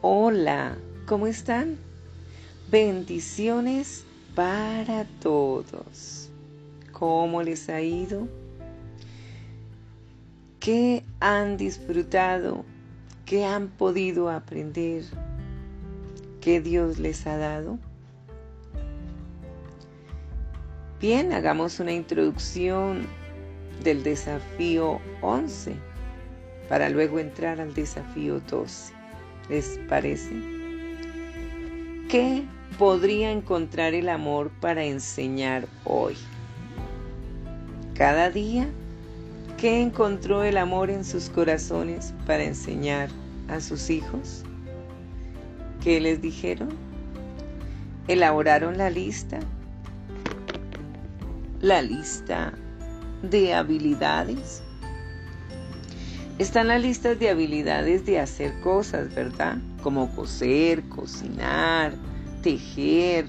Hola, ¿cómo están? Bendiciones para todos. ¿Cómo les ha ido? ¿Qué han disfrutado? ¿Qué han podido aprender? ¿Qué Dios les ha dado? Bien, hagamos una introducción del desafío 11 para luego entrar al desafío 12. ¿Les parece? ¿Qué podría encontrar el amor para enseñar hoy? Cada día, ¿qué encontró el amor en sus corazones para enseñar a sus hijos? ¿Qué les dijeron? Elaboraron la lista. La lista de habilidades están las listas de habilidades de hacer cosas, ¿verdad? Como coser, cocinar, tejer,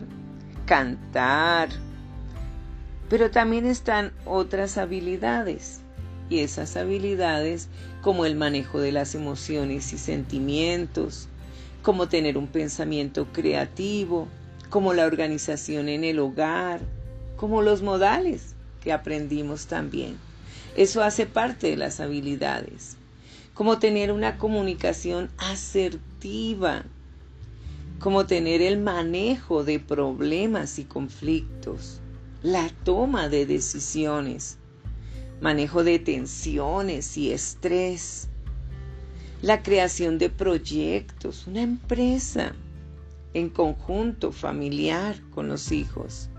cantar. Pero también están otras habilidades. Y esas habilidades como el manejo de las emociones y sentimientos, como tener un pensamiento creativo, como la organización en el hogar, como los modales que aprendimos también. Eso hace parte de las habilidades como tener una comunicación asertiva, como tener el manejo de problemas y conflictos, la toma de decisiones, manejo de tensiones y estrés, la creación de proyectos, una empresa en conjunto familiar con los hijos.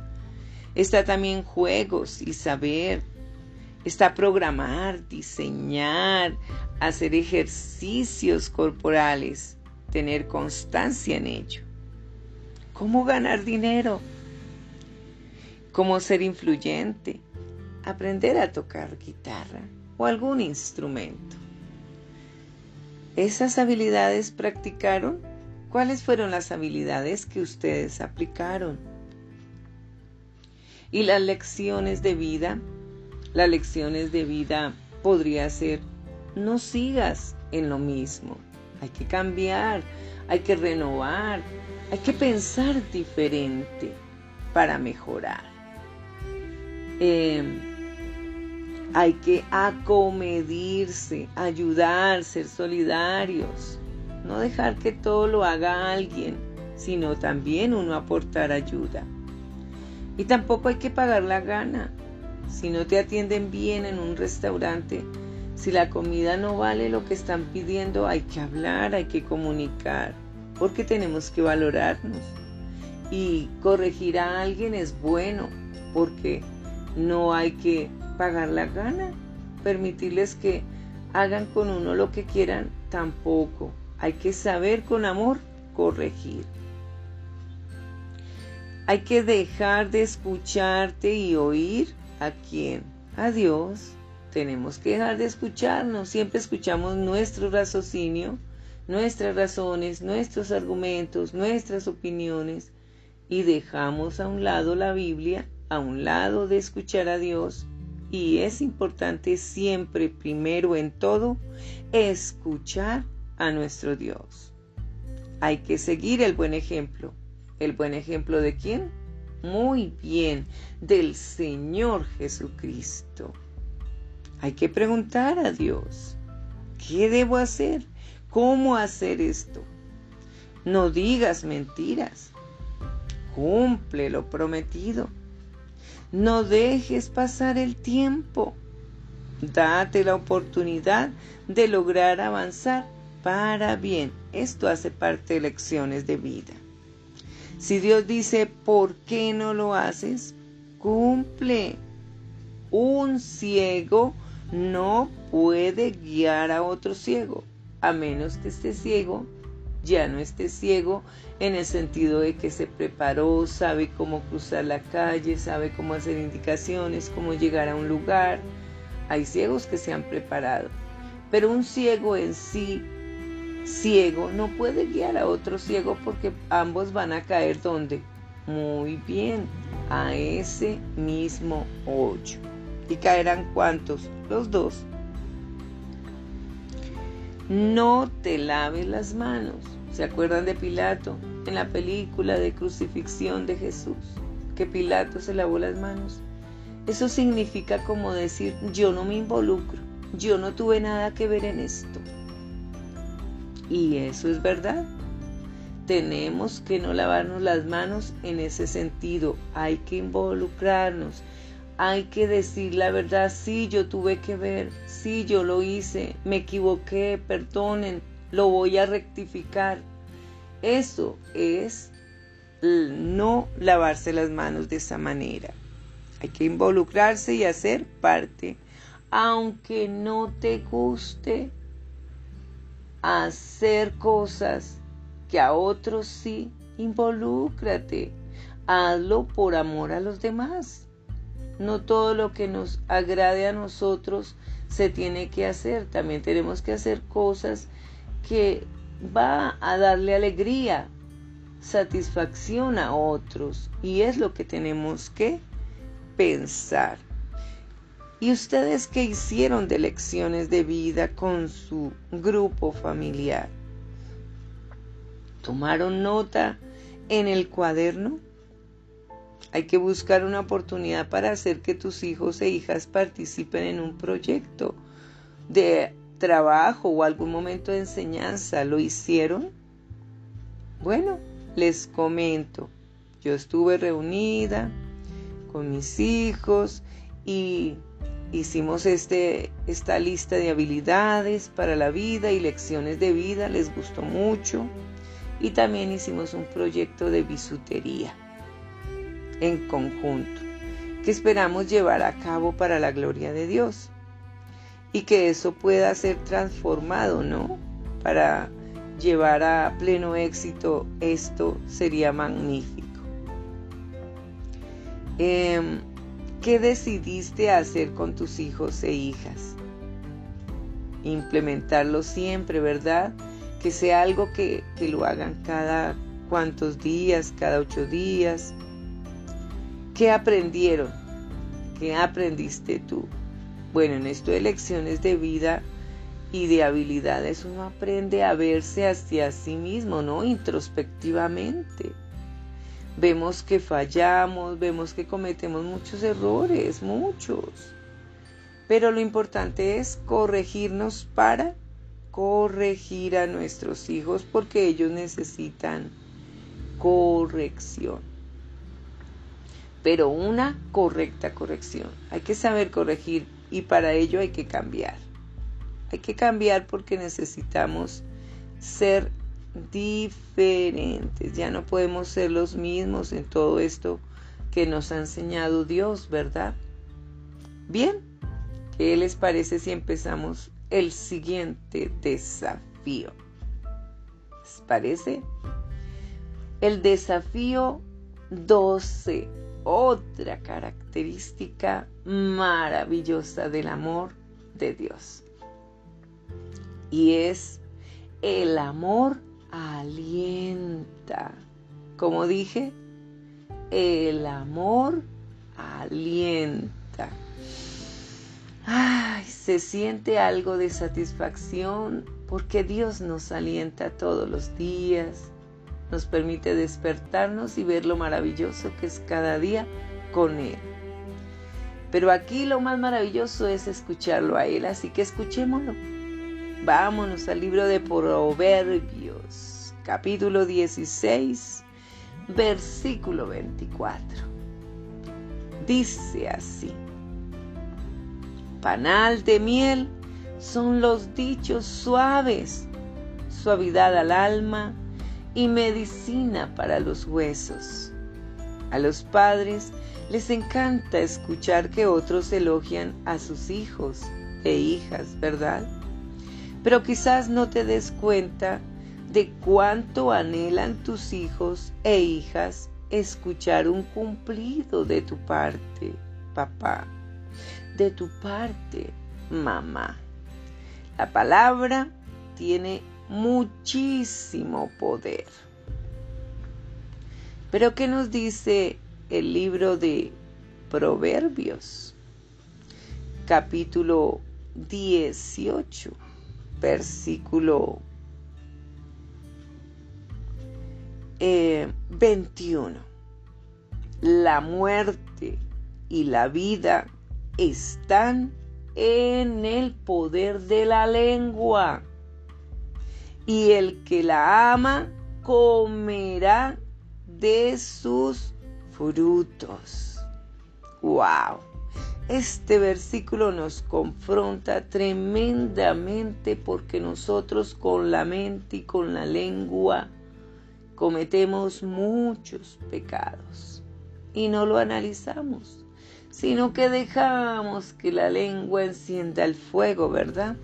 Está también juegos y saber está programar, diseñar, hacer ejercicios corporales, tener constancia en ello. ¿Cómo ganar dinero? ¿Cómo ser influyente? Aprender a tocar guitarra o algún instrumento. ¿Esas habilidades practicaron? ¿Cuáles fueron las habilidades que ustedes aplicaron? ¿Y las lecciones de vida? Las lecciones de vida podría ser, no sigas en lo mismo, hay que cambiar, hay que renovar, hay que pensar diferente para mejorar. Em, hay que acomedirse, ayudar, ser solidarios, no dejar que todo lo haga alguien, sino también uno aportar ayuda. Y tampoco hay que pagar la gana si no te atienden bien en un restaurante, si la comida no vale lo que están pidiendo, hay que hablar, hay que comunicar, porque tenemos que valorarnos. Y corregir a alguien es bueno, porque no hay que pagar la gana, permitirles que hagan con uno lo que quieran, tampoco. Hay que saber con amor corregir. Hay que dejar de escucharte y oír ¿A quién? A Dios. Tenemos que dejar de escucharnos. Siempre escuchamos nuestro raciocinio, nuestras razones, nuestros argumentos, nuestras opiniones y dejamos a un lado la Biblia, a un lado de escuchar a Dios. Y es importante siempre, primero en todo, escuchar a nuestro Dios. Hay que seguir el buen ejemplo. ¿El buen ejemplo de quién? Muy bien del Señor Jesucristo. Hay que preguntar a Dios, ¿qué debo hacer? ¿Cómo hacer esto? No digas mentiras. Cumple lo prometido. No dejes pasar el tiempo. Date la oportunidad de lograr avanzar para bien. Esto hace parte de lecciones de vida. Si Dios dice, ¿por qué no lo haces? Cumple. Un ciego no puede guiar a otro ciego, a menos que esté ciego, ya no esté ciego en el sentido de que se preparó, sabe cómo cruzar la calle, sabe cómo hacer indicaciones, cómo llegar a un lugar. Hay ciegos que se han preparado, pero un ciego en sí ciego no puede guiar a otro ciego porque ambos van a caer donde? Muy bien, a ese mismo hoyo. ¿Y caerán cuántos? Los dos. No te laves las manos. ¿Se acuerdan de Pilato en la película de crucifixión de Jesús? Que Pilato se lavó las manos. Eso significa como decir, yo no me involucro, yo no tuve nada que ver en esto. Y eso es verdad. Tenemos que no lavarnos las manos en ese sentido. Hay que involucrarnos. Hay que decir la verdad. Sí, yo tuve que ver. Sí, yo lo hice. Me equivoqué. Perdonen. Lo voy a rectificar. Eso es no lavarse las manos de esa manera. Hay que involucrarse y hacer parte. Aunque no te guste hacer cosas que a otros sí, involúcrate. Hazlo por amor a los demás. No todo lo que nos agrade a nosotros se tiene que hacer. También tenemos que hacer cosas que va a darle alegría, satisfacción a otros. Y es lo que tenemos que pensar. ¿Y ustedes qué hicieron de lecciones de vida con su grupo familiar? ¿Tomaron nota en el cuaderno? Hay que buscar una oportunidad para hacer que tus hijos e hijas participen en un proyecto de trabajo o algún momento de enseñanza. ¿Lo hicieron? Bueno, les comento. Yo estuve reunida con mis hijos y hicimos este, esta lista de habilidades para la vida y lecciones de vida, les gustó mucho. Y también hicimos un proyecto de bisutería en conjunto que esperamos llevar a cabo para la gloria de Dios y que eso pueda ser transformado, ¿no? Para llevar a pleno éxito esto sería magnífico. Em, ¿Qué decidiste hacer con tus hijos e hijas? Implementarlo siempre, ¿verdad? Que sea algo que, que lo hagan cada cuantos días, cada ocho días. ¿Qué aprendieron? ¿Qué aprendiste tú? Bueno, en esto de lecciones de vida y de habilidades uno aprende a verse hacia sí mismo, ¿no? Introspectivamente vemos que fallamos, vemos que cometemos muchos errores, muchos. Pero lo importante es corregirnos para corregir a nuestros hijos porque ellos necesitan corrección. Pero una correcta corrección. Hay que saber corregir y para ello hay que cambiar. Hay que cambiar porque necesitamos ser diferentes, ya no podemos ser los mismos en todo esto que nos ha enseñado Dios, ¿verdad? Bien, ¿qué les parece si empezamos el siguiente desafío? ¿Les parece? El desafío 12, otra característica maravillosa del amor de Dios. Y es el amor alienta. Como dije, el amor alienta. Ay, se siente algo de satisfacción porque Dios nos alienta todos los días, nos permite despertarnos y ver lo maravilloso que es cada día con Él. Pero aquí lo más maravilloso es escucharlo a Él, así que escuchémoslo. Vámonos al libro de Proverbios, capítulo 16, versículo 24. Dice así, panal de miel son los dichos suaves, suavidad al alma y medicina para los huesos. A los padres les encanta escuchar que otros elogian a sus hijos e hijas, ¿verdad? Pero quizás no te des cuenta de cuánto anhelan tus hijos e hijas escuchar un cumplido de tu parte, papá, de tu parte, mamá. La palabra tiene muchísimo poder. Pero ¿qué nos dice el libro de Proverbios? Capítulo 18 versículo 21. Eh, la muerte y la vida están en el poder de la lengua. Y el que la ama comerá de sus frutos. ¡Wow! Este versículo nos confronta tremendamente porque nosotros con la mente y con la lengua cometemos muchos pecados y no lo analizamos, sino que dejamos que la lengua encienda el fuego, ¿verdad?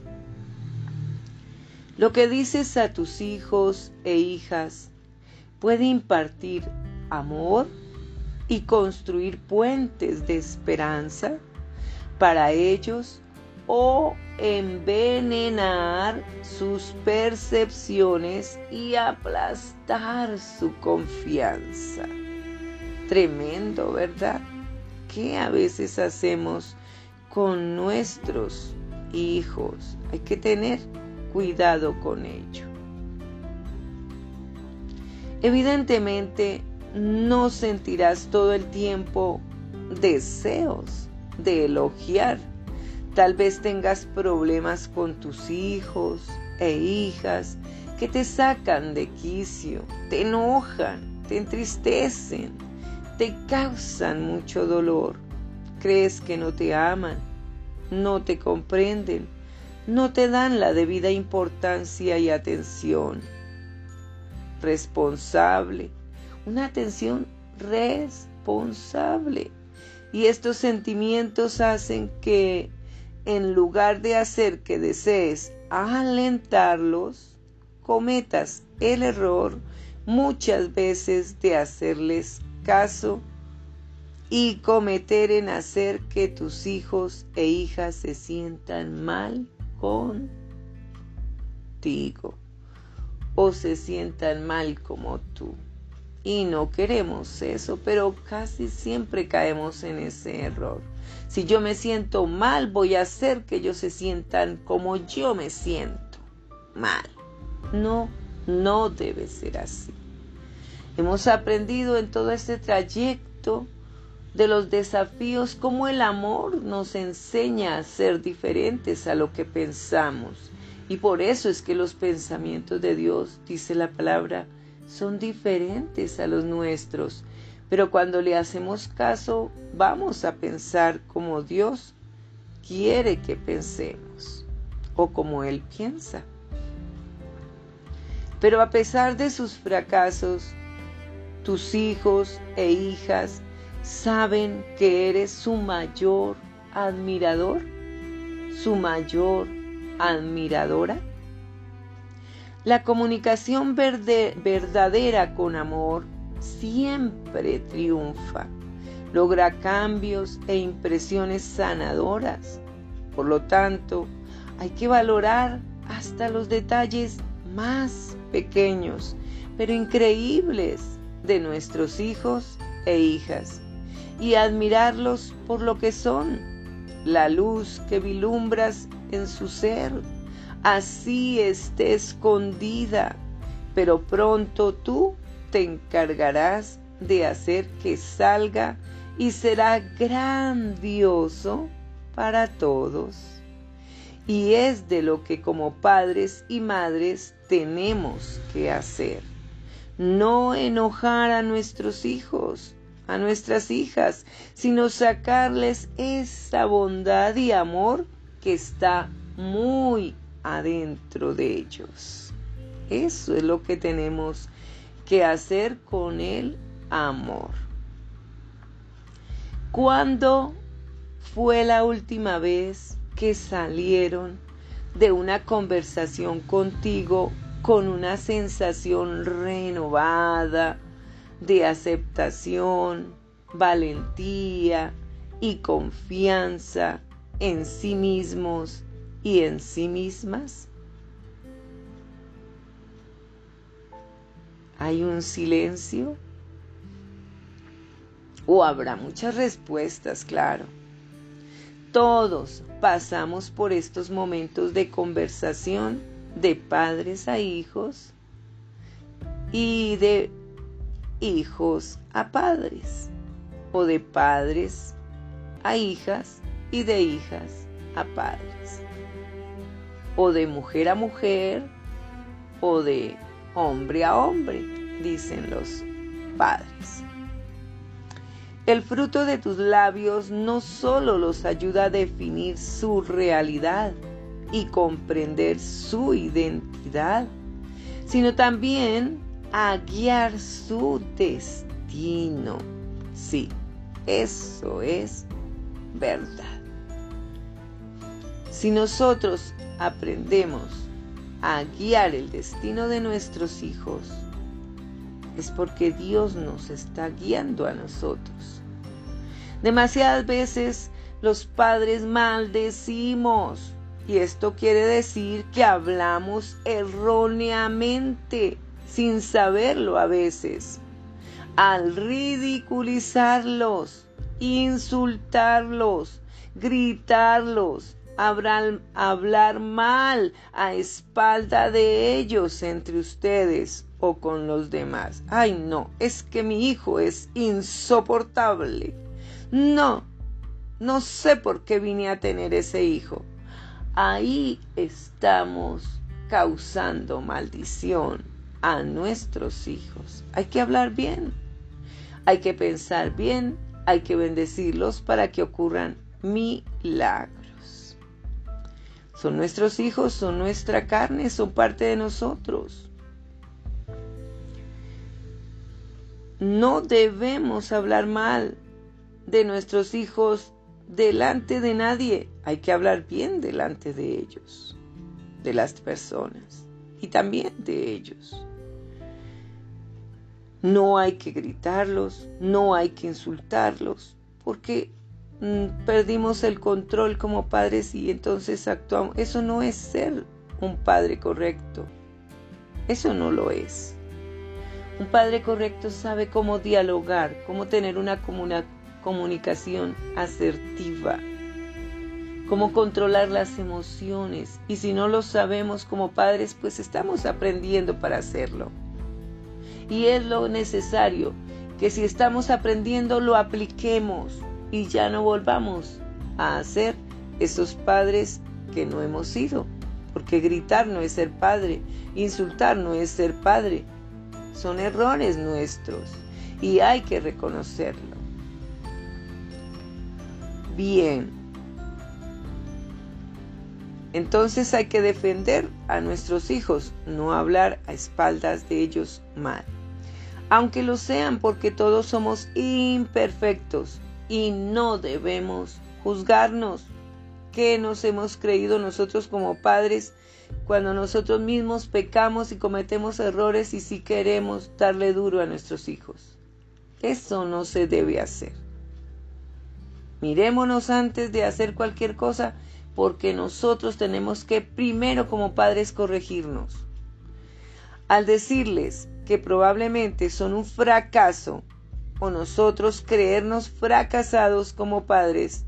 Lo que dices a tus hijos e hijas puede impartir amor y construir puentes de esperanza para ellos o envenenar sus percepciones y aplastar su confianza. Tremendo, ¿verdad? ¿Qué a veces hacemos con nuestros hijos? Hay que tener cuidado con ello. Evidentemente, no sentirás todo el tiempo deseos de elogiar. Tal vez tengas problemas con tus hijos e hijas que te sacan de quicio, te enojan, te entristecen, te causan mucho dolor. Crees que no te aman, no te comprenden, no te dan la debida importancia y atención. Responsable, una atención responsable. Y estos sentimientos hacen que en lugar de hacer que desees alentarlos, cometas el error muchas veces de hacerles caso y cometer en hacer que tus hijos e hijas se sientan mal contigo o se sientan mal como tú. Y no queremos eso, pero casi siempre caemos en ese error. Si yo me siento mal, voy a hacer que ellos se sientan como yo me siento mal. No, no debe ser así. Hemos aprendido en todo este trayecto de los desafíos cómo el amor nos enseña a ser diferentes a lo que pensamos. Y por eso es que los pensamientos de Dios, dice la palabra, son diferentes a los nuestros, pero cuando le hacemos caso vamos a pensar como Dios quiere que pensemos o como Él piensa. Pero a pesar de sus fracasos, tus hijos e hijas saben que eres su mayor admirador, su mayor admiradora. La comunicación verdadera con amor siempre triunfa, logra cambios e impresiones sanadoras. Por lo tanto, hay que valorar hasta los detalles más pequeños, pero increíbles de nuestros hijos e hijas y admirarlos por lo que son, la luz que vilumbras en su ser así esté escondida, pero pronto tú te encargarás de hacer que salga y será grandioso para todos. Y es de lo que como padres y madres tenemos que hacer. No enojar a nuestros hijos, a nuestras hijas, sino sacarles esa bondad y amor que está muy adentro de ellos. Eso es lo que tenemos que hacer con el amor. ¿Cuándo fue la última vez que salieron de una conversación contigo con una sensación renovada de aceptación, valentía y confianza en sí mismos y en sí mismas? ¿Hay un silencio? O habrá muchas respuestas, claro. Todos pasamos por estos momentos de conversación de padres a hijos y de hijos a padres, o de padres a hijas y de hijas a padres, o de mujer a mujer, o de hombre a hombre, dicen los padres. El fruto de tus labios no solo los ayuda a definir su realidad y comprender su identidad, sino también a guiar su destino. Sí, eso es verdad. Si nosotros aprendemos a guiar el destino de nuestros hijos, es porque Dios nos está guiando a nosotros. Demasiadas veces los padres maldecimos y esto quiere decir que hablamos erróneamente, sin saberlo a veces. Al ridiculizarlos, insultarlos, gritarlos, hablar, hablar mal a espalda de ellos entre ustedes o con los demás. Ay, no, es que mi hijo es insoportable. No, no sé por qué vine a tener ese hijo. Ahí estamos causando maldición a nuestros hijos. Hay que hablar bien, hay que pensar bien, hay que bendecirlos para que ocurran milagros. Nuestros hijos, son nuestra carne, son parte de nosotros. No debemos hablar mal de nuestros hijos delante de nadie. Hay que hablar bien delante de ellos, de las personas y también de ellos. No hay que gritarlos, no hay que insultarlos, porque perdimos el control como padres y entonces actuamos. Eso no es ser un padre correcto. Eso no lo es. Un padre correcto sabe cómo dialogar, cómo tener una comunicación asertiva, cómo controlar las emociones. Y si no lo sabemos como padres, pues estamos aprendiendo para hacerlo. Y es lo necesario, que si estamos aprendiendo lo apliquemos y ya no volvamos a hacer esos padres que no hemos sido. Porque gritar no es ser padre, insultar no es ser padre, son errores nuestros y hay que reconocerlo. Bien. Entonces hay que defender a nuestros hijos, no hablar a espaldas de ellos mal. Aunque lo sean porque todos somos imperfectos y no debemos juzgarnos. ¿Qué nos hemos creído nosotros como padres cuando nosotros mismos pecamos y cometemos errores y si queremos darle duro a nuestros hijos. Eso no se debe hacer. Mirémonos antes de hacer cualquier cosa porque nosotros tenemos que primero como padres corregirnos. Al decirles que probablemente son un fracaso o nosotros creernos fracasados como padres,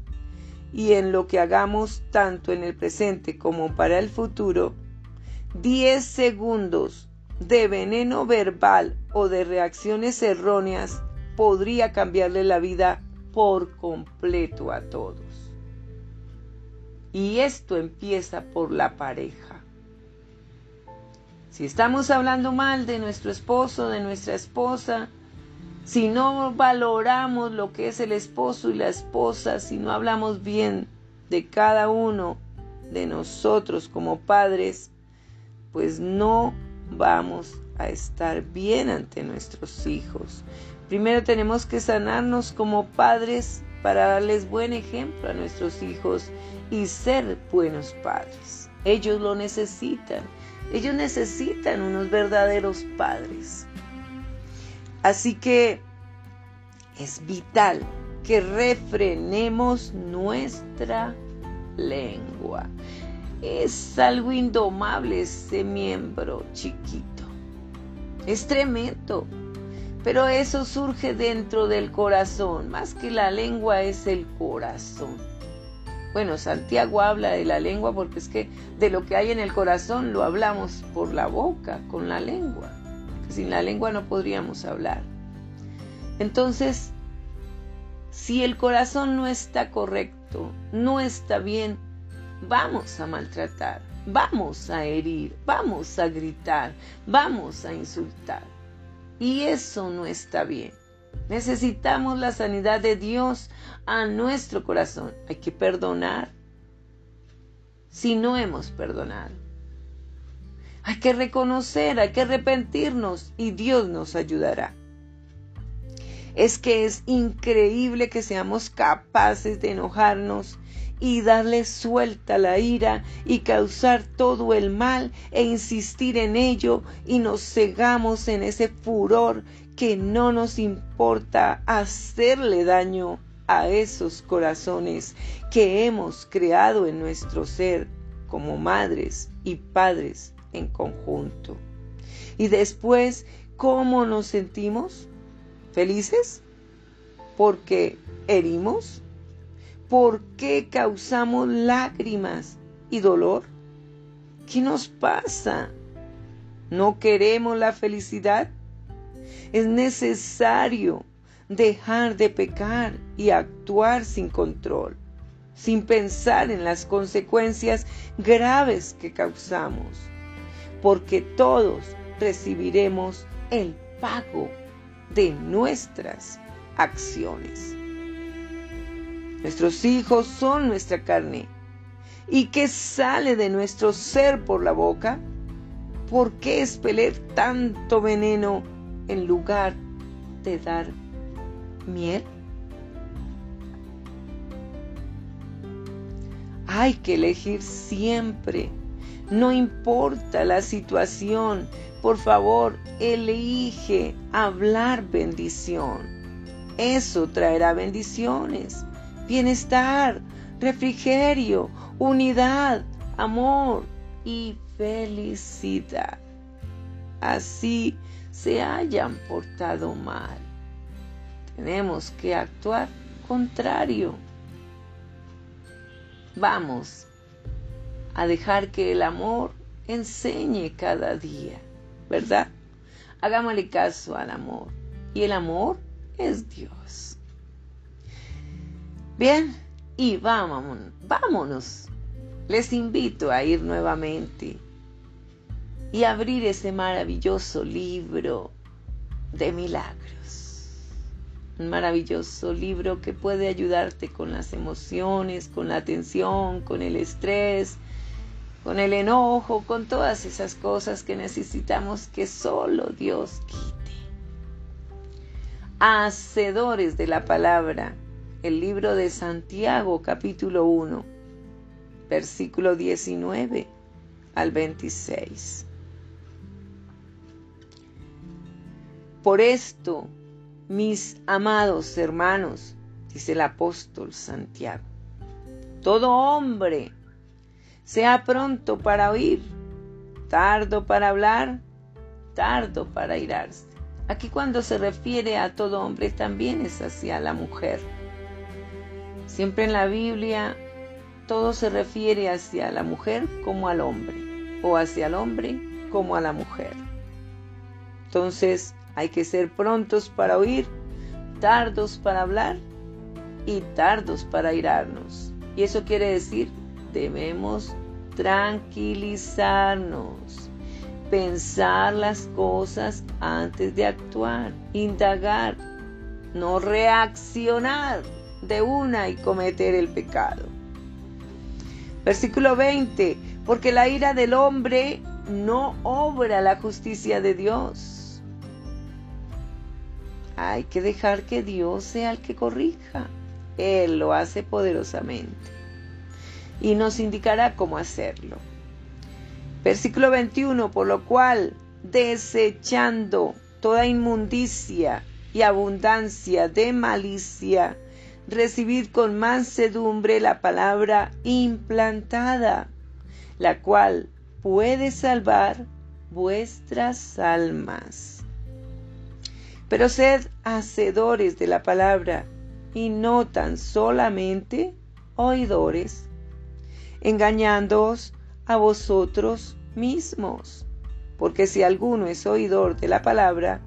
y en lo que hagamos tanto en el presente como para el futuro, 10 segundos de veneno verbal o de reacciones erróneas podría cambiarle la vida por completo a todos. Y esto empieza por la pareja. Si estamos hablando mal de nuestro esposo, de nuestra esposa, si no valoramos lo que es el esposo y la esposa, si no hablamos bien de cada uno de nosotros como padres, pues no vamos a estar bien ante nuestros hijos. Primero tenemos que sanarnos como padres para darles buen ejemplo a nuestros hijos y ser buenos padres. Ellos lo necesitan. Ellos necesitan unos verdaderos padres. Así que es vital que refrenemos nuestra lengua. Es algo indomable ese miembro chiquito. Es tremendo. Pero eso surge dentro del corazón. Más que la lengua es el corazón. Bueno, Santiago habla de la lengua porque es que de lo que hay en el corazón lo hablamos por la boca, con la lengua. Sin la lengua no podríamos hablar. Entonces, si el corazón no está correcto, no está bien, vamos a maltratar, vamos a herir, vamos a gritar, vamos a insultar. Y eso no está bien. Necesitamos la sanidad de Dios a nuestro corazón. Hay que perdonar si no hemos perdonado. Hay que reconocer, hay que arrepentirnos y Dios nos ayudará. Es que es increíble que seamos capaces de enojarnos y darle suelta la ira y causar todo el mal e insistir en ello y nos cegamos en ese furor que no nos importa hacerle daño a esos corazones que hemos creado en nuestro ser como madres y padres en conjunto. Y después, ¿cómo nos sentimos? ¿Felices? ¿Porque herimos? ¿Por qué causamos lágrimas y dolor? ¿Qué nos pasa? ¿No queremos la felicidad? Es necesario dejar de pecar y actuar sin control, sin pensar en las consecuencias graves que causamos, porque todos recibiremos el pago de nuestras acciones. Nuestros hijos son nuestra carne. ¿Y qué sale de nuestro ser por la boca? ¿Por qué expeler tanto veneno en lugar de dar miel? Hay que elegir siempre. No importa la situación, por favor, elige hablar bendición. Eso traerá bendiciones bienestar, refrigerio, unidad, amor y felicidad. Así se hayan portado mal. Tenemos que actuar contrario. Vamos a dejar que el amor enseñe cada día, ¿verdad? Hagámosle caso al amor. Y el amor es Dios. Bien, y vámonos. Les invito a ir nuevamente y abrir ese maravilloso libro de milagros. Un maravilloso libro que puede ayudarte con las emociones, con la tensión, con el estrés, con el enojo, con todas esas cosas que necesitamos que solo Dios quite. Hacedores de la palabra el libro de Santiago capítulo 1, versículo 19 al 26. Por esto, mis amados hermanos, dice el apóstol Santiago, todo hombre sea pronto para oír, tardo para hablar, tardo para irarse. Aquí cuando se refiere a todo hombre también es hacia la mujer Siempre en la Biblia todo se refiere hacia la mujer como al hombre o hacia el hombre como a la mujer. Entonces hay que ser prontos para oír, tardos para hablar y tardos para irarnos. Y eso quiere decir, debemos tranquilizarnos, pensar las cosas antes de actuar, indagar, no reaccionar de una y cometer el pecado. Versículo 20, porque la ira del hombre no obra la justicia de Dios. Hay que dejar que Dios sea el que corrija. Él lo hace poderosamente y nos indicará cómo hacerlo. Versículo 21, por lo cual, desechando toda inmundicia y abundancia de malicia, recibid con mansedumbre la palabra implantada, la cual puede salvar vuestras almas. Pero sed hacedores de la palabra y no tan solamente oidores, engañándoos a vosotros mismos. Porque si alguno es oidor de la palabra,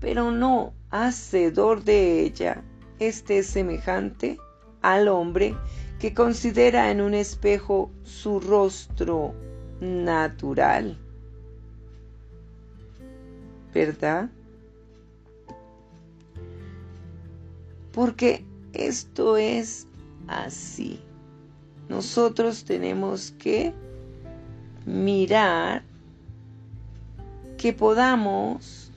pero no hacedor de ella. Este es semejante al hombre que considera en un espejo su rostro natural. ¿Verdad? Porque esto es así. Nosotros tenemos que mirar que podamos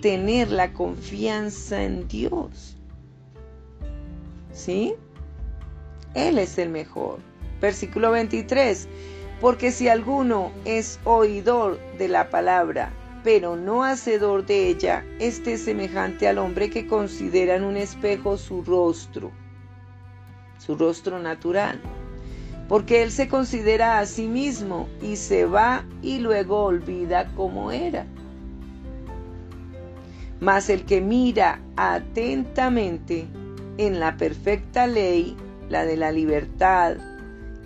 tener la confianza en Dios. ¿Sí? Él es el mejor. Versículo 23. Porque si alguno es oidor de la palabra, pero no hacedor de ella, este es semejante al hombre que considera en un espejo su rostro, su rostro natural. Porque él se considera a sí mismo y se va y luego olvida cómo era. Mas el que mira atentamente en la perfecta ley, la de la libertad,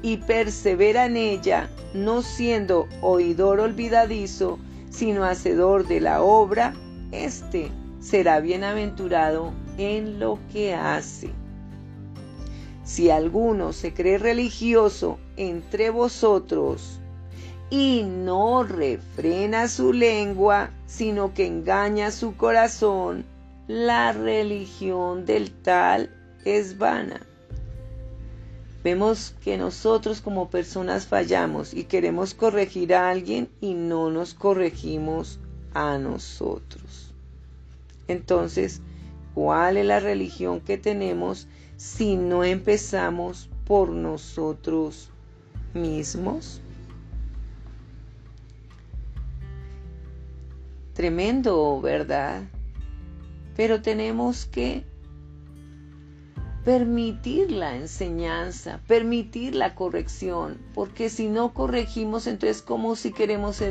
y persevera en ella, no siendo oidor olvidadizo, sino hacedor de la obra, éste será bienaventurado en lo que hace. Si alguno se cree religioso entre vosotros y no refrena su lengua, sino que engaña su corazón, la religión del tal es vana. Vemos que nosotros como personas fallamos y queremos corregir a alguien y no nos corregimos a nosotros. Entonces, ¿cuál es la religión que tenemos si no empezamos por nosotros mismos? Tremendo, ¿verdad? Pero tenemos que permitir la enseñanza, permitir la corrección, porque si no corregimos, entonces como si queremos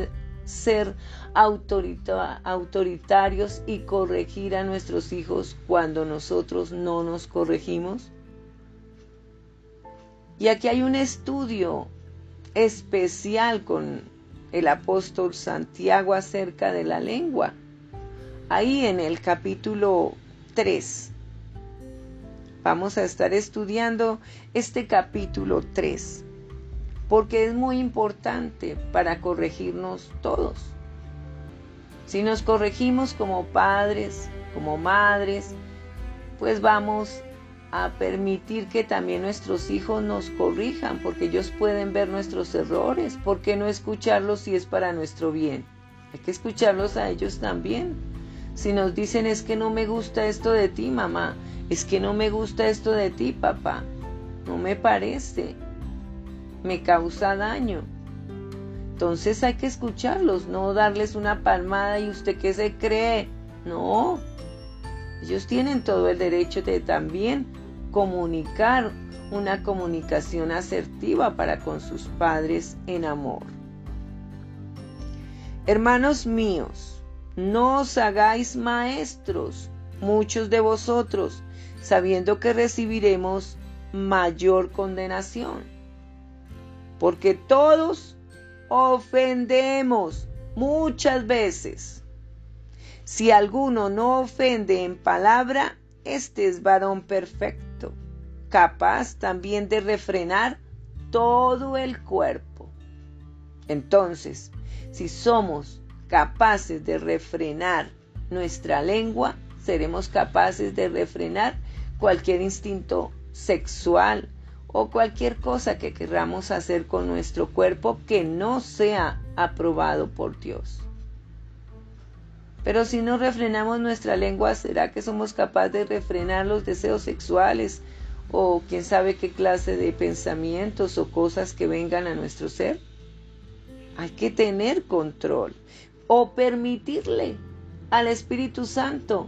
ser, autoritarios y corregir a nuestros hijos cuando nosotros no nos corregimos. Y aquí hay un estudio especial con el apóstol Santiago acerca de la lengua. Ahí en el capítulo 3 Vamos a estar estudiando este capítulo 3, porque es muy importante para corregirnos todos. Si nos corregimos como padres, como madres, pues vamos a permitir que también nuestros hijos nos corrijan, porque ellos pueden ver nuestros errores. ¿Por qué no escucharlos si es para nuestro bien? Hay que escucharlos a ellos también. Si nos dicen es que no me gusta esto de ti, mamá, es que no me gusta esto de ti, papá. No me parece. Me causa daño. Entonces hay que escucharlos, no darles una palmada y usted qué se cree. No. Ellos tienen todo el derecho de también comunicar una comunicación asertiva para con sus padres en amor. Hermanos míos, no os hagáis maestros, muchos de vosotros, sabiendo que recibiremos mayor condenación. Porque todos ofendemos muchas veces. Si alguno no ofende en palabra, este es varón perfecto, capaz también de refrenar todo el cuerpo. Entonces, si somos capaces de refrenar nuestra lengua, seremos capaces de refrenar cualquier instinto sexual o cualquier cosa que queramos hacer con nuestro cuerpo que no sea aprobado por Dios. Pero si no refrenamos nuestra lengua, ¿será que somos capaces de refrenar los deseos sexuales o quién sabe qué clase de pensamientos o cosas que vengan a nuestro ser? Hay que tener control o permitirle al Espíritu Santo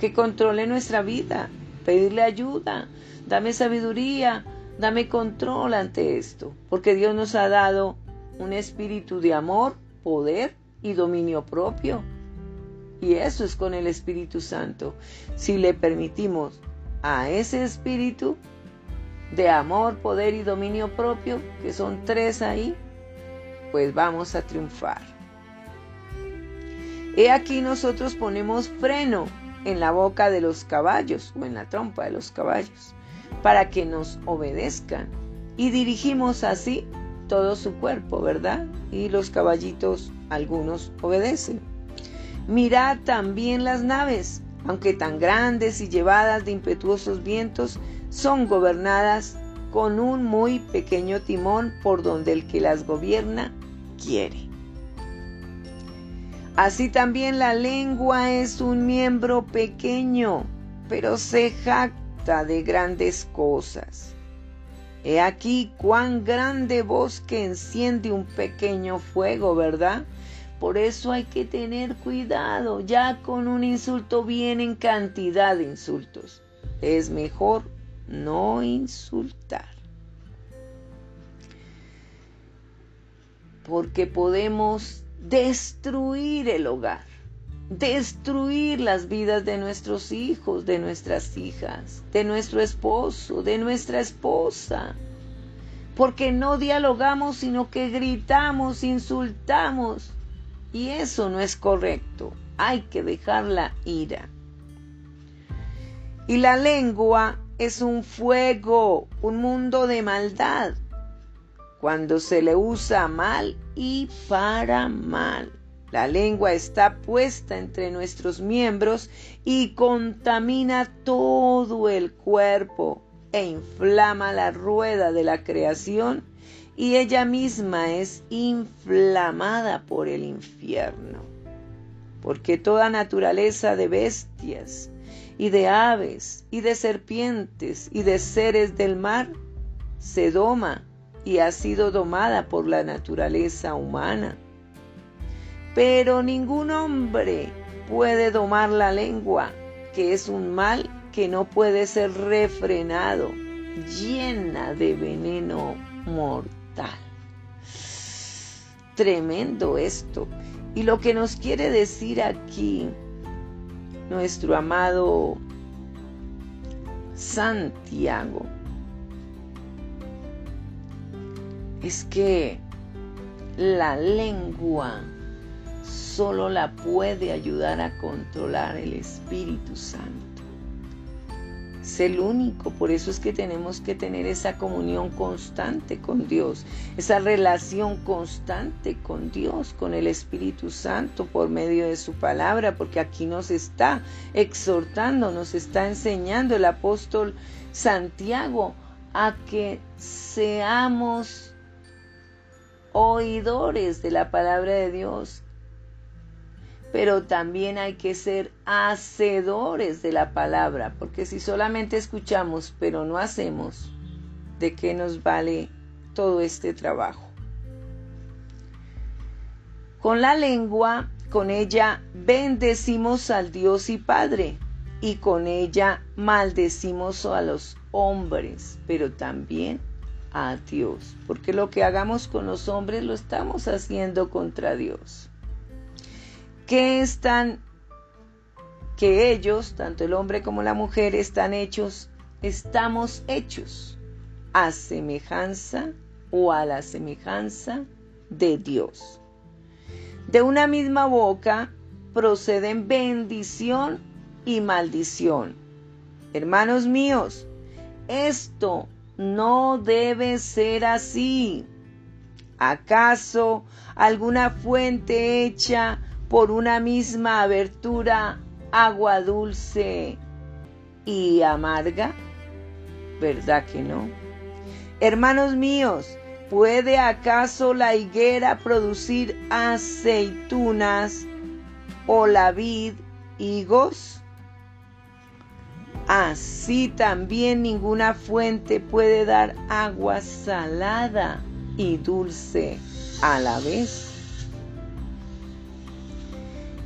que controle nuestra vida pedirle ayuda, dame sabiduría, dame control ante esto, porque Dios nos ha dado un espíritu de amor, poder y dominio propio. Y eso es con el Espíritu Santo. Si le permitimos a ese espíritu de amor, poder y dominio propio, que son tres ahí, pues vamos a triunfar. He aquí nosotros ponemos freno en la boca de los caballos o en la trompa de los caballos para que nos obedezcan y dirigimos así todo su cuerpo, ¿verdad? Y los caballitos, algunos obedecen. Mirad también las naves, aunque tan grandes y llevadas de impetuosos vientos, son gobernadas con un muy pequeño timón por donde el que las gobierna quiere. Así también la lengua es un miembro pequeño, pero se jacta de grandes cosas. He aquí cuán grande bosque enciende un pequeño fuego, ¿verdad? Por eso hay que tener cuidado. Ya con un insulto vienen cantidad de insultos. Es mejor no insultar. Porque podemos destruir el hogar, destruir las vidas de nuestros hijos, de nuestras hijas, de nuestro esposo, de nuestra esposa. Porque no dialogamos, sino que gritamos, insultamos. Y eso no es correcto. Hay que dejar la ira. Y la lengua es un fuego, un mundo de maldad, cuando se le usa mal y para mal. La lengua está puesta entre nuestros miembros y contamina todo el cuerpo e inflama la rueda de la creación y ella misma es inflamada por el infierno. Porque toda naturaleza de bestias, y de aves y de serpientes y de seres del mar se doma y ha sido domada por la naturaleza humana. Pero ningún hombre puede domar la lengua, que es un mal que no puede ser refrenado, llena de veneno mortal. Tremendo esto. Y lo que nos quiere decir aquí nuestro amado Santiago es que la lengua solo la puede ayudar a controlar el Espíritu Santo. Es el único, por eso es que tenemos que tener esa comunión constante con Dios, esa relación constante con Dios, con el Espíritu Santo por medio de su palabra, porque aquí nos está exhortando, nos está enseñando el apóstol Santiago a que seamos oidores de la palabra de Dios pero también hay que ser hacedores de la palabra, porque si solamente escuchamos pero no hacemos, ¿de qué nos vale todo este trabajo? Con la lengua, con ella bendecimos al Dios y Padre, y con ella maldecimos a los hombres, pero también a Dios, porque lo que hagamos con los hombres lo estamos haciendo contra Dios que están, que ellos, tanto el hombre como la mujer, están hechos, estamos hechos a semejanza o a la semejanza de Dios. De una misma boca proceden bendición y maldición. Hermanos míos, esto no debe ser así. ¿Acaso alguna fuente hecha por una misma abertura agua dulce y amarga? ¿Verdad que no? Hermanos míos, ¿puede acaso la higuera producir aceitunas o la vid higos? Así también ninguna fuente puede dar agua salada y dulce a la vez.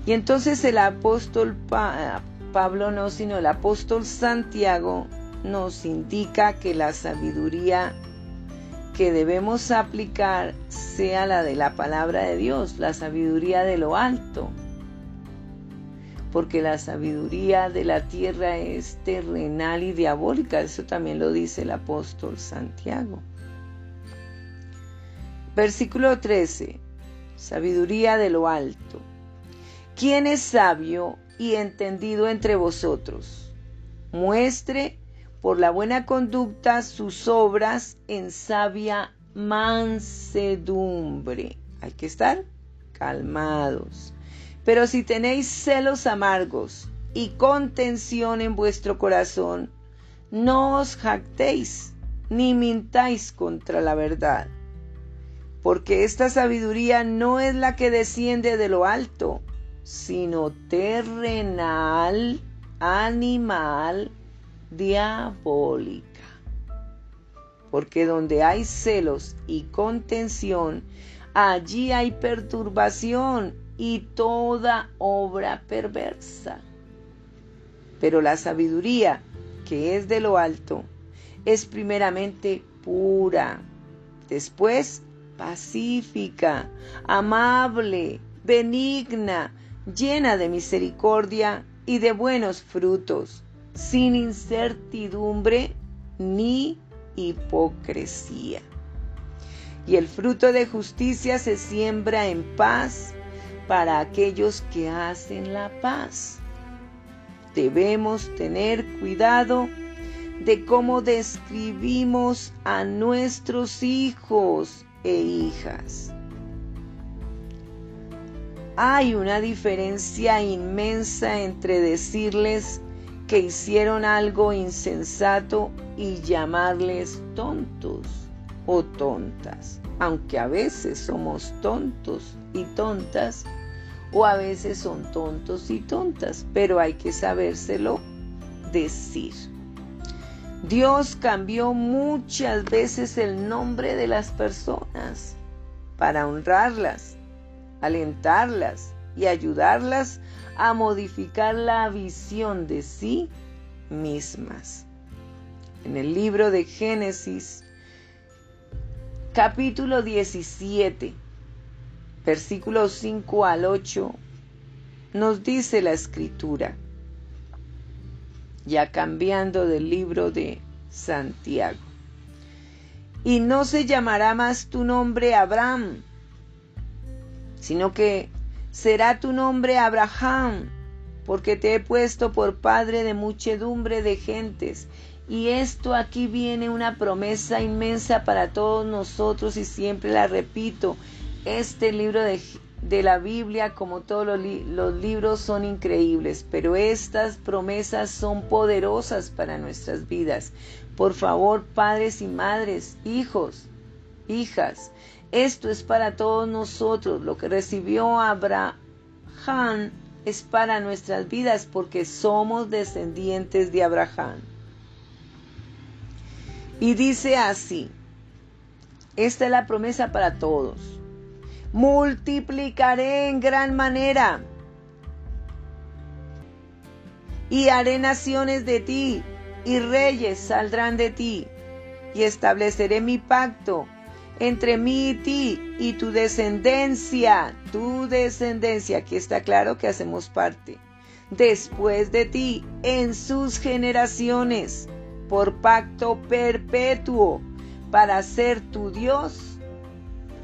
Y entonces el apóstol Pablo no, sino el apóstol Santiago nos indica que la sabiduría que debemos aplicar sea la de la palabra de Dios, la sabiduría de lo alto. Porque la sabiduría de la tierra es terrenal y diabólica, eso también lo dice el apóstol Santiago. Versículo 13. Sabiduría de lo alto. ¿Quién es sabio y entendido entre vosotros? Muestre por la buena conducta sus obras en sabia mansedumbre. Hay que estar calmados. Pero si tenéis celos amargos y contención en vuestro corazón, no os jactéis ni mintáis contra la verdad, porque esta sabiduría no es la que desciende de lo alto, sino terrenal, animal, diabólica. Porque donde hay celos y contención, allí hay perturbación y toda obra perversa. Pero la sabiduría, que es de lo alto, es primeramente pura, después pacífica, amable, benigna, llena de misericordia y de buenos frutos, sin incertidumbre ni hipocresía. Y el fruto de justicia se siembra en paz para aquellos que hacen la paz. Debemos tener cuidado de cómo describimos a nuestros hijos e hijas. Hay una diferencia inmensa entre decirles que hicieron algo insensato y llamarles tontos o tontas, aunque a veces somos tontos y tontas o a veces son tontos y tontas, pero hay que sabérselo decir. Dios cambió muchas veces el nombre de las personas para honrarlas, alentarlas y ayudarlas a modificar la visión de sí mismas. En el libro de Génesis, capítulo 17, versículos 5 al 8, nos dice la escritura, ya cambiando del libro de Santiago. Y no se llamará más tu nombre Abraham, sino que será tu nombre Abraham, porque te he puesto por padre de muchedumbre de gentes. Y esto aquí viene una promesa inmensa para todos nosotros y siempre la repito. Este libro de la Biblia, como todos los, libros, son increíbles, pero estas promesas son poderosas para nuestras vidas. Por favor, padres y madres, hijos, hijas, esto es para todos nosotros. Lo que recibió Abraham es para nuestras vidas porque somos descendientes de Abraham. Y dice así, esta es la promesa para todos multiplicaré en gran manera y haré naciones de ti y reyes saldrán de ti y estableceré mi pacto entre mí y ti y tu descendencia, tu descendencia, aquí está claro que hacemos parte, después de ti, en sus generaciones, por pacto perpetuo, para ser tu Dios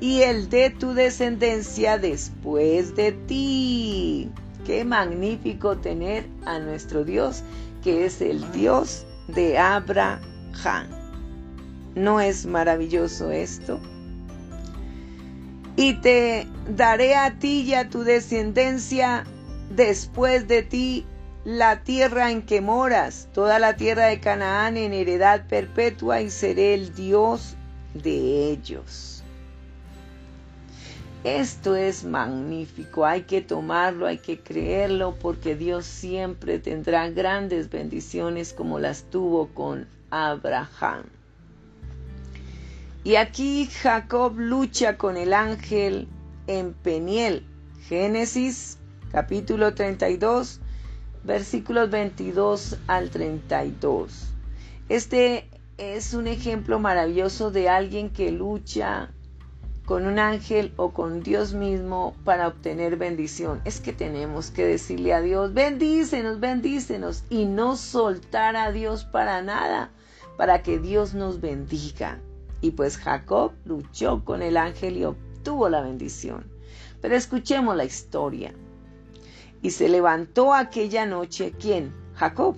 y el de tu descendencia después de ti. Qué magnífico tener a nuestro Dios, que es el Dios de Abraham. ¿No es maravilloso esto? Y te daré a ti y a tu descendencia después de ti la tierra en que moras, toda la tierra de Canaán en heredad perpetua, y seré el Dios de ellos. Esto es magnífico, hay que tomarlo, hay que creerlo, porque Dios siempre tendrá grandes bendiciones como las tuvo con Abraham. Y aquí Jacob lucha con el ángel en Peniel. Génesis capítulo 32, versículos 22 al 32. Este es un ejemplo maravilloso de alguien que lucha con un ángel o con Dios mismo para obtener bendición. Es que tenemos que decirle a Dios, bendícenos, bendícenos y no soltar a Dios para nada, para que Dios nos bendiga. Y pues Jacob luchó con el ángel y obtuvo la bendición. Pero escuchemos la historia. Y se levantó aquella noche, ¿quién? Jacob.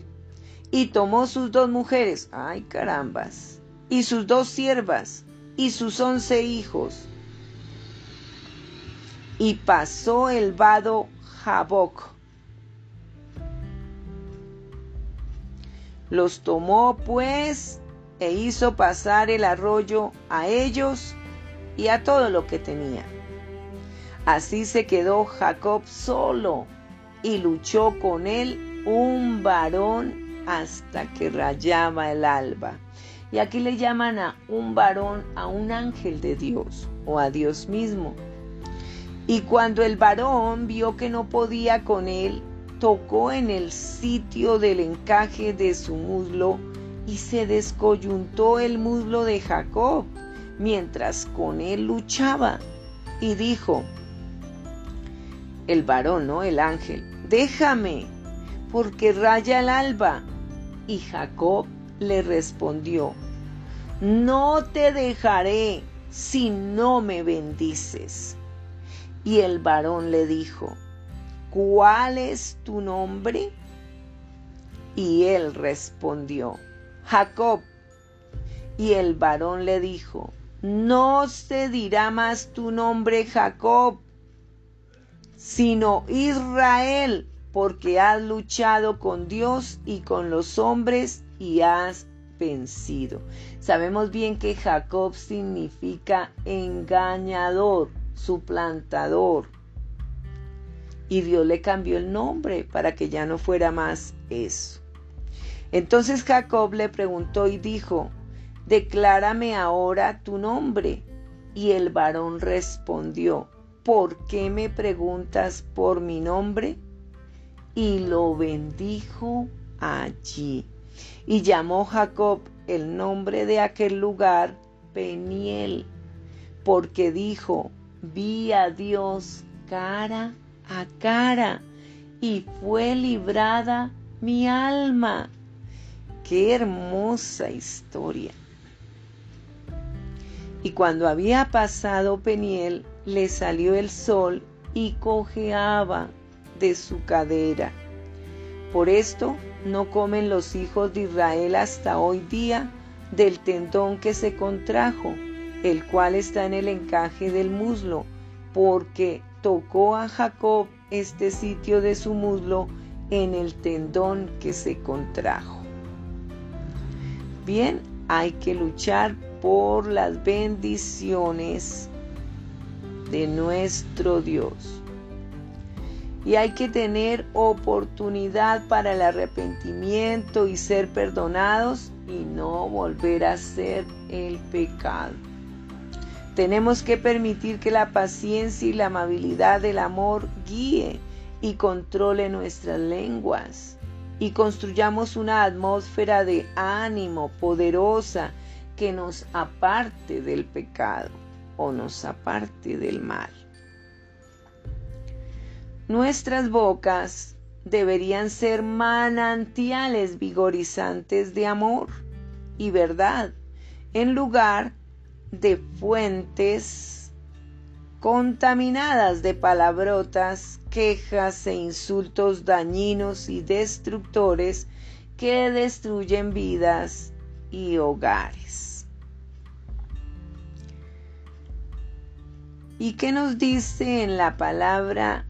Y tomó sus dos mujeres, ay carambas, y sus dos siervas, y sus once hijos. Y pasó el vado Jaboc. Los tomó pues e hizo pasar el arroyo a ellos y a todo lo que tenía. Así se quedó Jacob solo y luchó con él un varón hasta que rayaba el alba. Y aquí le llaman a un varón a un ángel de Dios o a Dios mismo. Y cuando el varón vio que no podía con él, tocó en el sitio del encaje de su muslo y se descoyuntó el muslo de Jacob mientras con él luchaba. Y dijo, el varón, ¿no? El ángel, déjame, porque raya el alba. Y Jacob le respondió, no te dejaré si no me bendices. Y el varón le dijo, ¿cuál es tu nombre? Y él respondió, Jacob. Y el varón le dijo, no se dirá más tu nombre Jacob, sino Israel, porque has luchado con Dios y con los hombres y has vencido. Sabemos bien que Jacob significa engañador, suplantador. Y Dios le cambió el nombre para que ya no fuera más eso. Entonces Jacob le preguntó y dijo, Declárame ahora tu nombre. Y el varón respondió, ¿por qué me preguntas por mi nombre? Y lo bendijo allí. Y llamó Jacob el nombre de aquel lugar Peniel, porque dijo, vi a Dios cara a cara, y fue librada mi alma. Qué hermosa historia. Y cuando había pasado Peniel, le salió el sol y cojeaba de su cadera. Por esto no comen los hijos de Israel hasta hoy día del tendón que se contrajo, el cual está en el encaje del muslo, porque tocó a Jacob este sitio de su muslo en el tendón que se contrajo. Bien, hay que luchar por las bendiciones de nuestro Dios. Y hay que tener oportunidad para el arrepentimiento y ser perdonados y no volver a hacer el pecado. Tenemos que permitir que la paciencia y la amabilidad del amor guíe y controle nuestras lenguas y construyamos una atmósfera de ánimo poderosa que nos aparte del pecado o nos aparte del mal. Nuestras bocas deberían ser manantiales vigorizantes de amor y verdad, en lugar de fuentes contaminadas de palabrotas, quejas e insultos dañinos y destructores que destruyen vidas y hogares. ¿Y qué nos dice en la palabra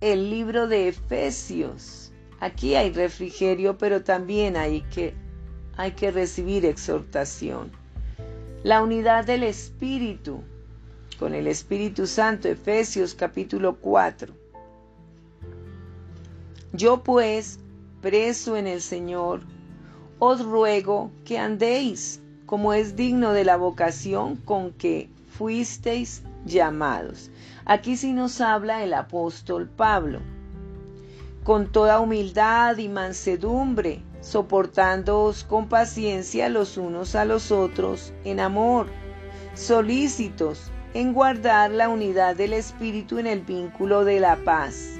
el libro de Efesios? Aquí hay refrigerio, pero también hay que, hay que recibir exhortación. La unidad del Espíritu con el Espíritu Santo, Efesios capítulo 4. Yo pues, preso en el Señor, os ruego que andéis como es digno de la vocación con que fuisteis llamados. Aquí sí nos habla el apóstol Pablo. Con toda humildad y mansedumbre, soportándoos con paciencia los unos a los otros en amor, solícitos en guardar la unidad del Espíritu en el vínculo de la paz.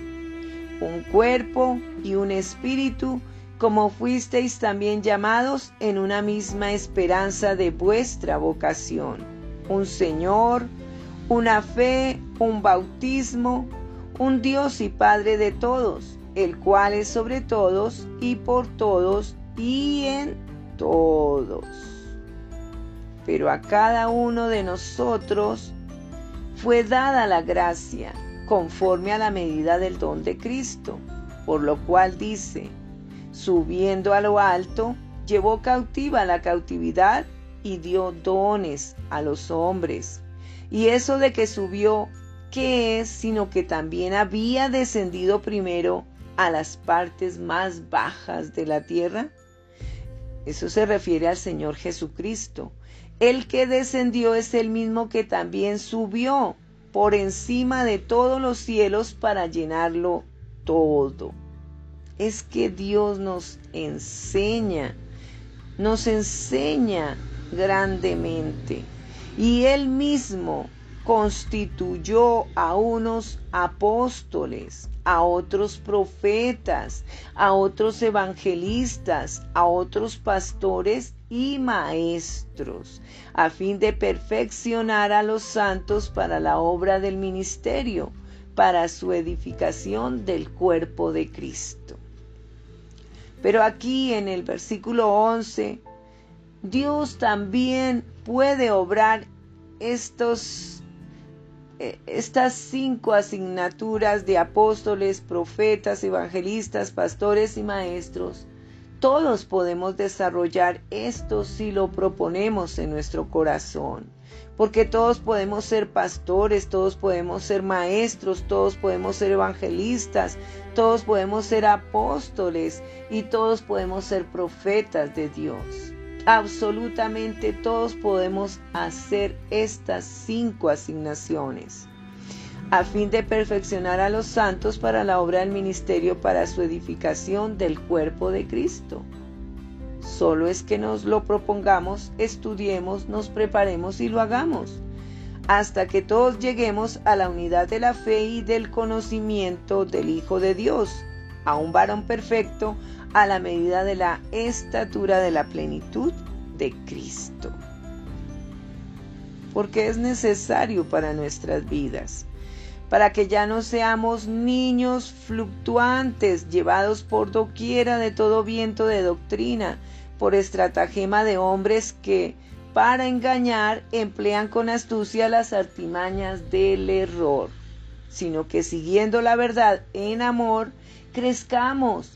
Un cuerpo y un espíritu como fuisteis también llamados en una misma esperanza de vuestra vocación. Un Señor, una fe, un bautismo, un Dios y Padre de todos, el cual es sobre todos y por todos y en todos. Pero a cada uno de nosotros fue dada la gracia conforme a la medida del don de Cristo, por lo cual dice, subiendo a lo alto, llevó cautiva la cautividad y dio dones a los hombres. Y eso de que subió, ¿qué es? Sino que también había descendido primero a las partes más bajas de la tierra. Eso se refiere al Señor Jesucristo. El que descendió es el mismo que también subió por encima de todos los cielos para llenarlo todo. Es que Dios nos enseña, nos enseña grandemente. Y Él mismo constituyó a unos apóstoles, a otros profetas, a otros evangelistas, a otros pastores y maestros, a fin de perfeccionar a los santos para la obra del ministerio, para su edificación del cuerpo de Cristo. Pero aquí en el versículo 11, Dios también puede obrar estos, estas cinco asignaturas de apóstoles, profetas, evangelistas, pastores y maestros. Todos podemos desarrollar esto si lo proponemos en nuestro corazón, porque todos podemos ser pastores, todos podemos ser maestros, todos podemos ser evangelistas, todos podemos ser apóstoles y todos podemos ser profetas de Dios. Absolutamente todos podemos hacer estas cinco asignaciones a fin de perfeccionar a los santos para la obra del ministerio para su edificación del cuerpo de Cristo. Solo es que nos lo propongamos, estudiemos, nos preparemos y lo hagamos, hasta que todos lleguemos a la unidad de la fe y del conocimiento del Hijo de Dios, a un varón perfecto, a la medida de la estatura de la plenitud de Cristo. Porque es necesario para nuestras vidas, para que ya no seamos niños fluctuantes, llevados por doquiera de todo viento de doctrina, por estratagema de hombres que, para engañar, emplean con astucia las artimañas del error, sino que siguiendo la verdad en amor, crezcamos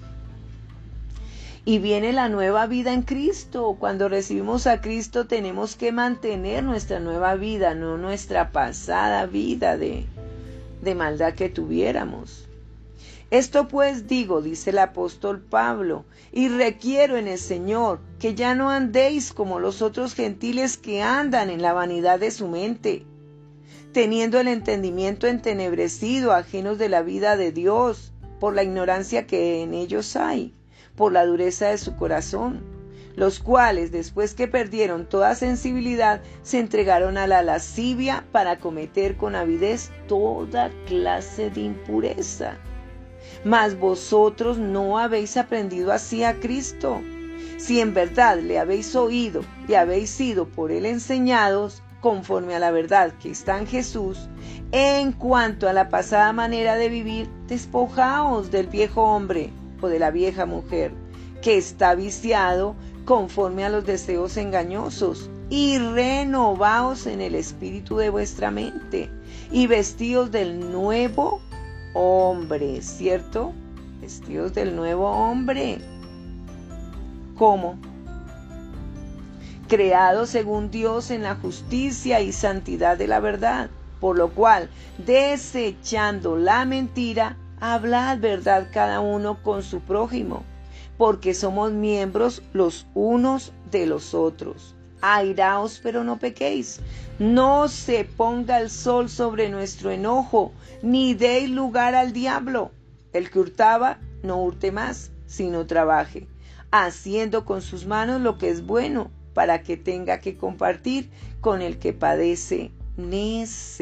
Y viene la nueva vida en Cristo. Cuando recibimos a Cristo tenemos que mantener nuestra nueva vida, no nuestra pasada vida de, de maldad que tuviéramos. Esto pues digo, dice el apóstol Pablo, y requiero en el Señor que ya no andéis como los otros gentiles que andan en la vanidad de su mente, teniendo el entendimiento entenebrecido, ajenos de la vida de Dios, por la ignorancia que en ellos hay por la dureza de su corazón, los cuales, después que perdieron toda sensibilidad, se entregaron a la lascivia para cometer con avidez toda clase de impureza. Mas vosotros no habéis aprendido así a Cristo. Si en verdad le habéis oído y habéis sido por él enseñados, conforme a la verdad que está en Jesús, en cuanto a la pasada manera de vivir, despojaos del viejo hombre de la vieja mujer, que está viciado conforme a los deseos engañosos, y renovaos en el espíritu de vuestra mente, y vestidos del nuevo hombre, ¿cierto? Vestidos del nuevo hombre. ¿Cómo? Creado según Dios en la justicia y santidad de la verdad, por lo cual, desechando la mentira, Hablad verdad cada uno con su prójimo, porque somos miembros los unos de los otros. Airaos, pero no pequéis. No se ponga el sol sobre nuestro enojo, ni deis lugar al diablo. El que hurtaba, no hurte más, sino trabaje, haciendo con sus manos lo que es bueno, para que tenga que compartir con el que padece necesidad.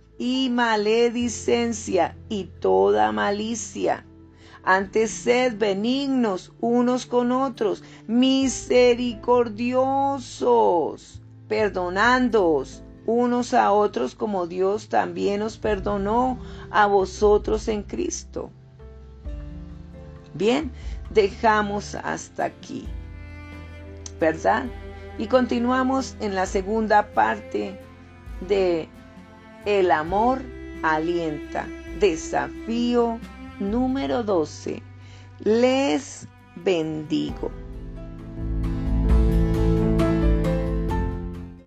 y maledicencia y toda malicia. Antes sed benignos unos con otros, misericordiosos, perdonándoos unos a otros como Dios también os perdonó a vosotros en Cristo. Bien, dejamos hasta aquí. ¿Verdad? Y continuamos en la segunda parte de El amor alienta. Desafío número 12. Les bendigo.